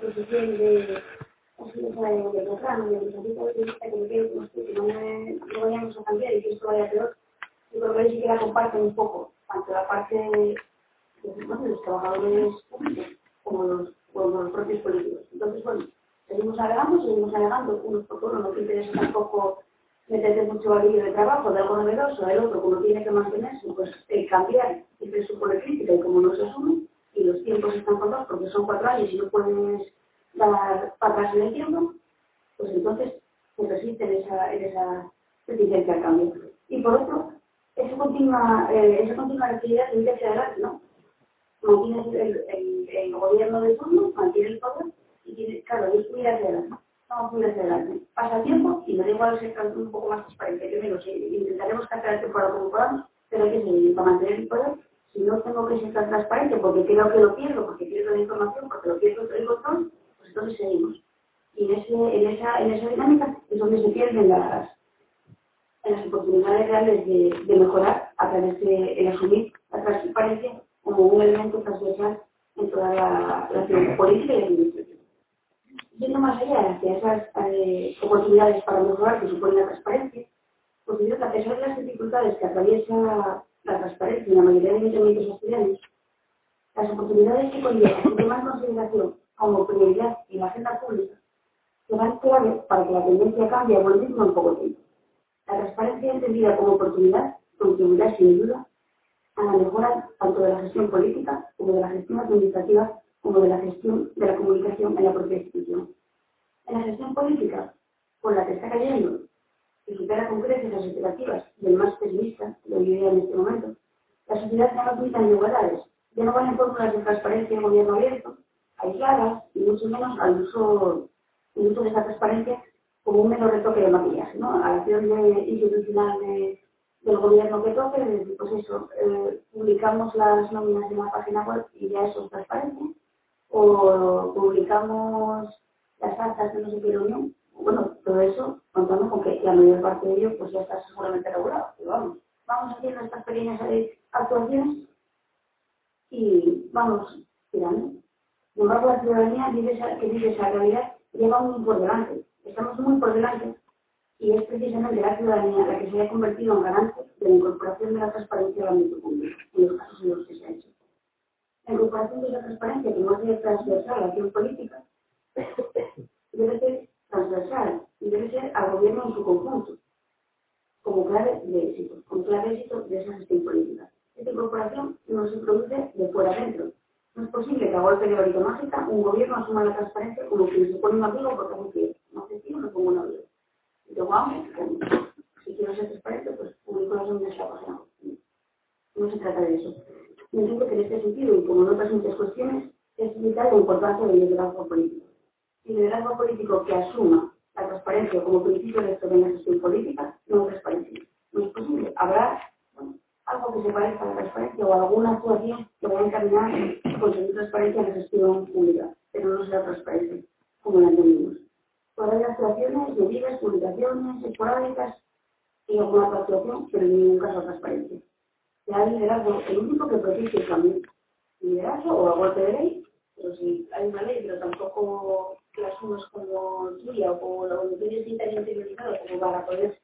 posición de de programa, de los vista que que no, vayamos a cambiar y que esto vaya peor, yo creo que ahí sí que la comparten un poco, tanto la parte de, los trabajadores públicos como los, los propios políticos. Entonces, bueno, seguimos alegando, seguimos alegando, unos por uno, no te interesa tampoco meterte mucho valillo de trabajo de algo novedoso, el otro como tiene que mantenerse, pues el cambiar siempre supone crítica y como no se asume, tiempos están contados porque son cuatro años y no puedes dar para en el tiempo, pues entonces se resiste en esa, en esa reticencia al cambio. Y por otro, esa continua, eh, esa continua actividad que ser adelante, ¿no? Mantiene el, el, el, gobierno de turno, mantiene el poder y tiene, claro, es muy hacia adelante. Vamos muy hacia adelante. Pasa el tiempo y me da igual ser un poco más transparente, que menos, intentaremos captar el temporada como podamos, pero hay que seguir para mantener el poder si no tengo que ser tan transparente porque creo que lo pierdo, porque pierdo la información, porque lo pierdo el control, pues entonces seguimos. Y en, ese, en, esa, en esa dinámica es donde se pierden las, las oportunidades reales de, de mejorar a través de asumir la transparencia como un elemento transversal en toda la, la política y la administración. Yendo más allá hacia esas eh, oportunidades para mejorar que supone la transparencia, considero que a pesar de las dificultades que atraviesa la transparencia en la mayoría de ayuntamientos estudiantes, las oportunidades que conlleva en consideración como prioridad en la agenda pública serán clave para que la tendencia cambie a buen ritmo en poco tiempo. La transparencia entendida como oportunidad contribuirá sin duda a la mejora tanto de la gestión política como de la gestión administrativa como de la gestión de la comunicación en la propia institución. En la gestión política, por la que está cayendo que supera con creces las expectativas del más pesimista, lo diría en este momento, la sociedad ya no admite igualdades, ya no valen fórmulas de transparencia y gobierno abierto, aisladas y mucho menos al uso, el uso de esa transparencia como un mero retoque de maquillaje, ¿no? A la acción de, institucional de, del gobierno que toque, pues eso, eh, publicamos las nóminas en la página web y ya eso es transparencia, o publicamos las actas de no sé qué reunión bueno, todo eso contando con que la mayor parte de ello pues ya está seguramente regulado. Pero vamos, vamos haciendo estas pequeñas actuaciones y vamos tirando. Sin embargo, la ciudadanía que vive esa realidad lleva muy por delante. Estamos muy por delante y es precisamente la ciudadanía la que se ha convertido en garante de la incorporación de la transparencia al ámbito público, en los casos en los que se ha hecho. La incorporación de la transparencia, que no hace transversal la acción política, debe ser transversal y debe ser al gobierno en su conjunto, como clave de éxito, como clave de éxito de esa gestión política. Esta incorporación no se produce de fuera adentro. No es posible que a golpe de mágica un gobierno asuma la transparencia como que se pone un amigo porque no quiere. No sé si me pongo un amigo. Y luego, vamos, si quiero ser transparente, pues publico las en la página. No se trata de eso. Yo entiendo que en este sentido, y como en otras muchas cuestiones, es vital la importancia del liderazgo político liderazgo político que asuma la transparencia como principio de la gestión política no es transparencia. No es posible. Habrá algo que se parezca a la transparencia o alguna actuación que vaya a encaminar a conseguir transparencia en la gestión pública, pero no será transparencia como la entendimos. Todas las actuaciones, medidas, publicaciones, esporádicas y alguna otra actuación, pero en ningún caso transparencia. Ya liderazgo, el único que protege el cambio. Liderazgo o a de ley, pero si hay una ley, pero tampoco que asumas como tuya o como lo que tienes tan interiorizado como para poder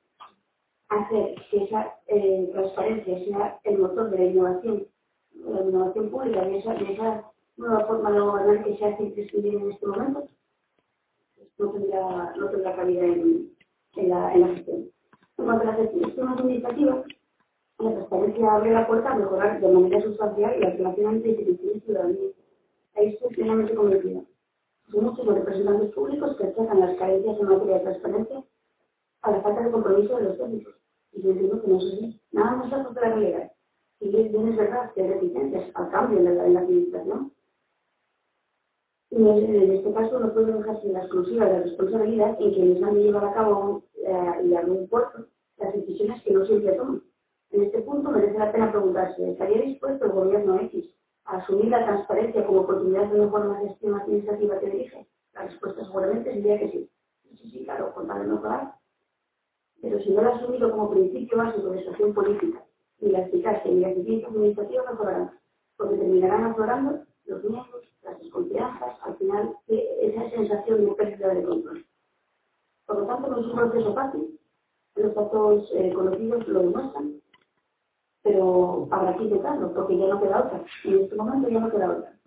hacer que esa eh, transparencia sea el motor de la innovación, la innovación pública y esa, esa nueva forma de gobernar que se hace imprescindible en este momento, pues no tendrá, no tendrá cabida en, en, la, en la gestión. En cuanto a la gestión administrativa, la transparencia abre la puerta a mejorar de manera sustancial la relación entre instituciones y ciudadanía. Ahí estoy plenamente convencida. Son muchos los representantes públicos que achacan las carencias en materia de transparencia a la falta de compromiso de los técnicos. Y yo que no es así. Nada más lejos de la realidad. Y bien es verdad que hay reticencias al cambio en la, en la administración. Y en este caso no puedo dejar sin la exclusiva de la responsabilidad en quienes han de llevar a cabo eh, y a un puerto las decisiones que no siempre toman. En este punto merece la pena preguntarse, ¿estaría dispuesto el gobierno X asumir la transparencia como oportunidad de una forma de gestión administrativa que dirige? La respuesta seguramente sería que sí. Sí, sí, claro, con tal de mejorar. Pero si no lo ha asumido como principio básico de su acción política, ni la eficacia ni la eficiencia administrativa mejorarán, porque terminarán aflorando los miedos, las desconfianzas, al final, que sensación de pérdida de control. Por lo tanto, no es un proceso fácil, los datos eh, conocidos lo demuestran, pero habrá que intentarlo, porque ya no queda otra. En este momento ya no queda otra.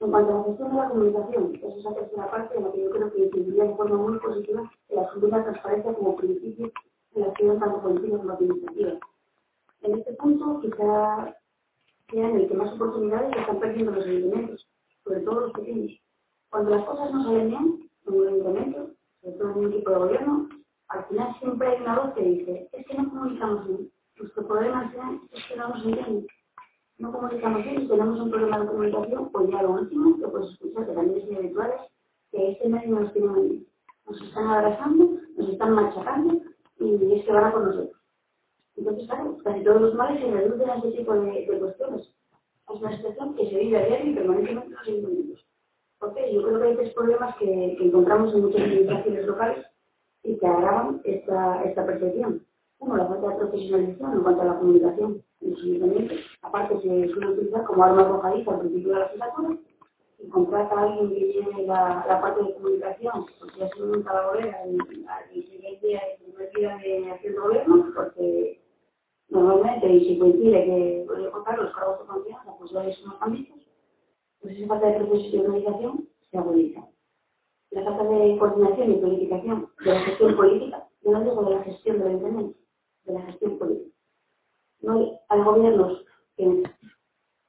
En cuanto a la gestión de la comunicación, esa es la tercera parte en la que yo creo que incidiría de forma muy positiva la de la transparencia como principio en la acción tanto política como administrativa. En este punto, quizá sea el que más oportunidades están perdiendo los ayuntamientos, sobre todo los pequeños. Cuando las cosas no salen bien, en un ayuntamiento, sobre todo en un equipo de gobierno, al final siempre hay una voz que dice, es que no comunicamos bien, nuestro problema es que no nos entienden. No comunicamos bien y tenemos un problema de comunicación, pues ya lo último, que puedes escuchar, que también es habitual, que este medio nos tiene nos están abrazando, nos están machacando y es que van a por nosotros. Entonces, claro, casi todos los males se reducen a ese tipo de, cuestiones. Es una situación que se vive a diario y permanentemente en los ayuntamientos. Porque yo creo que hay tres problemas que, encontramos en muchas administraciones locales y que agravan esta percepción. Uno, la falta de profesionalización en cuanto a la comunicación en los ayuntamientos. Aparte, se suele utilizar como arma arrojadiza al principio de la legislatura y contrata a alguien que lleve la, parte de comunicación, porque monta la bolera y al siguiente día, de haciendo gobierno, porque normalmente, y si coincide que puede contar los cargos de confianza, pues ya es unos ámbitos, pues esa falta de profesionalización se agudiza. La falta de coordinación y planificación de la gestión política, no digo de la gestión del ayuntamiento, de la gestión política. No hay, hay gobiernos que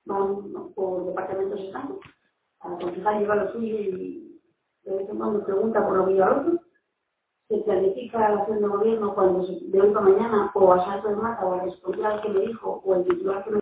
van por departamentos estancos, a la concejal lleva lo suyo y de vez en cuando pregunta por lo que lleva otro, se planifica la acción de gobierno cuando se, de hoy mañana o a salto de mata o a responder al que me dijo o el titular que me